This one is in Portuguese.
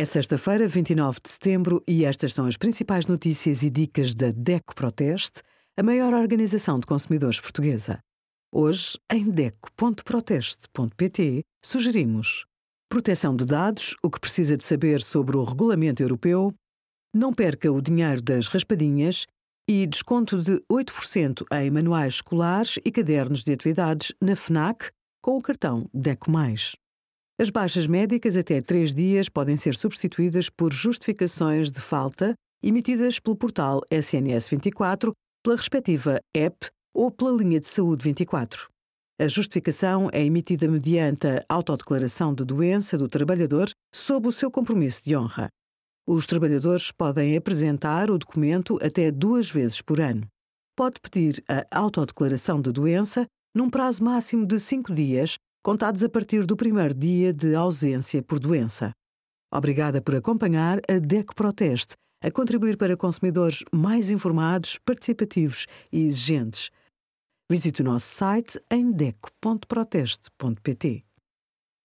É sexta-feira, 29 de setembro, e estas são as principais notícias e dicas da DECO Proteste, a maior organização de consumidores portuguesa. Hoje, em DECO.proteste.pt, sugerimos proteção de dados, o que precisa de saber sobre o regulamento europeu, não perca o dinheiro das raspadinhas e desconto de 8% em manuais escolares e cadernos de atividades na FNAC com o cartão DECO+. As baixas médicas até três dias podem ser substituídas por justificações de falta emitidas pelo portal SNS 24, pela respectiva app ou pela linha de saúde 24. A justificação é emitida mediante a autodeclaração de doença do trabalhador sob o seu compromisso de honra. Os trabalhadores podem apresentar o documento até duas vezes por ano. Pode pedir a autodeclaração de doença num prazo máximo de cinco dias contados a partir do primeiro dia de ausência por doença. Obrigada por acompanhar a DECO Proteste, a contribuir para consumidores mais informados, participativos e exigentes. Visite o nosso site em deco.proteste.pt.